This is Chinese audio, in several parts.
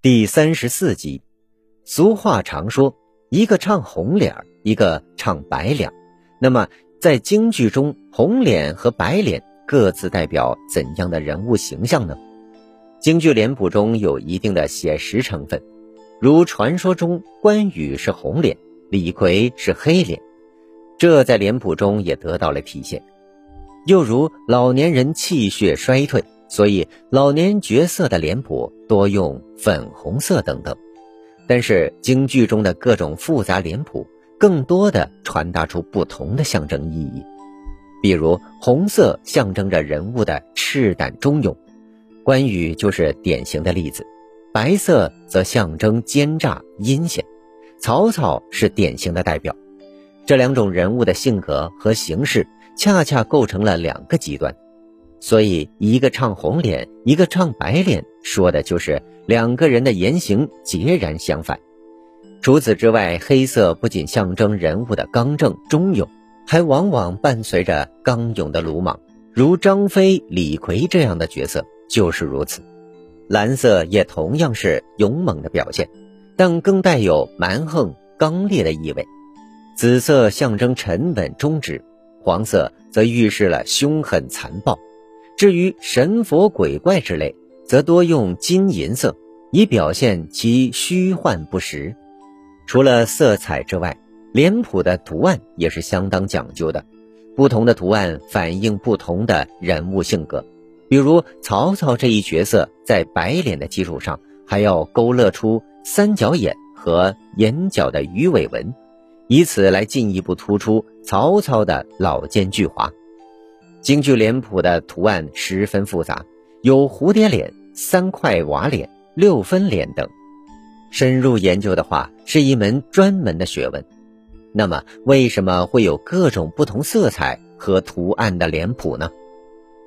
第三十四集，俗话常说，一个唱红脸，一个唱白脸。那么，在京剧中，红脸和白脸各自代表怎样的人物形象呢？京剧脸谱中有一定的写实成分，如传说中关羽是红脸，李逵是黑脸，这在脸谱中也得到了体现。又如老年人气血衰退。所以，老年角色的脸谱多用粉红色等等，但是京剧中的各种复杂脸谱，更多的传达出不同的象征意义。比如，红色象征着人物的赤胆忠勇，关羽就是典型的例子；白色则象征奸诈阴险，曹操是典型的代表。这两种人物的性格和形式，恰恰构成了两个极端。所以，一个唱红脸，一个唱白脸，说的就是两个人的言行截然相反。除此之外，黑色不仅象征人物的刚正忠勇，还往往伴随着刚勇的鲁莽，如张飞、李逵这样的角色就是如此。蓝色也同样是勇猛的表现，但更带有蛮横刚烈的意味。紫色象征沉稳忠直，黄色则预示了凶狠残暴。至于神佛鬼怪之类，则多用金银色，以表现其虚幻不实。除了色彩之外，脸谱的图案也是相当讲究的。不同的图案反映不同的人物性格。比如曹操这一角色，在白脸的基础上，还要勾勒出三角眼和眼角的鱼尾纹，以此来进一步突出曹操的老奸巨猾。京剧脸谱的图案十分复杂，有蝴蝶脸、三块瓦脸、六分脸等。深入研究的话，是一门专门的学问。那么，为什么会有各种不同色彩和图案的脸谱呢？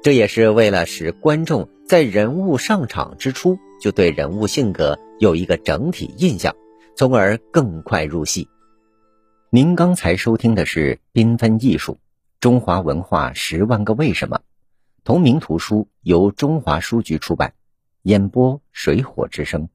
这也是为了使观众在人物上场之初就对人物性格有一个整体印象，从而更快入戏。您刚才收听的是《缤纷艺术》。中华文化十万个为什么，同名图书由中华书局出版，演播水火之声。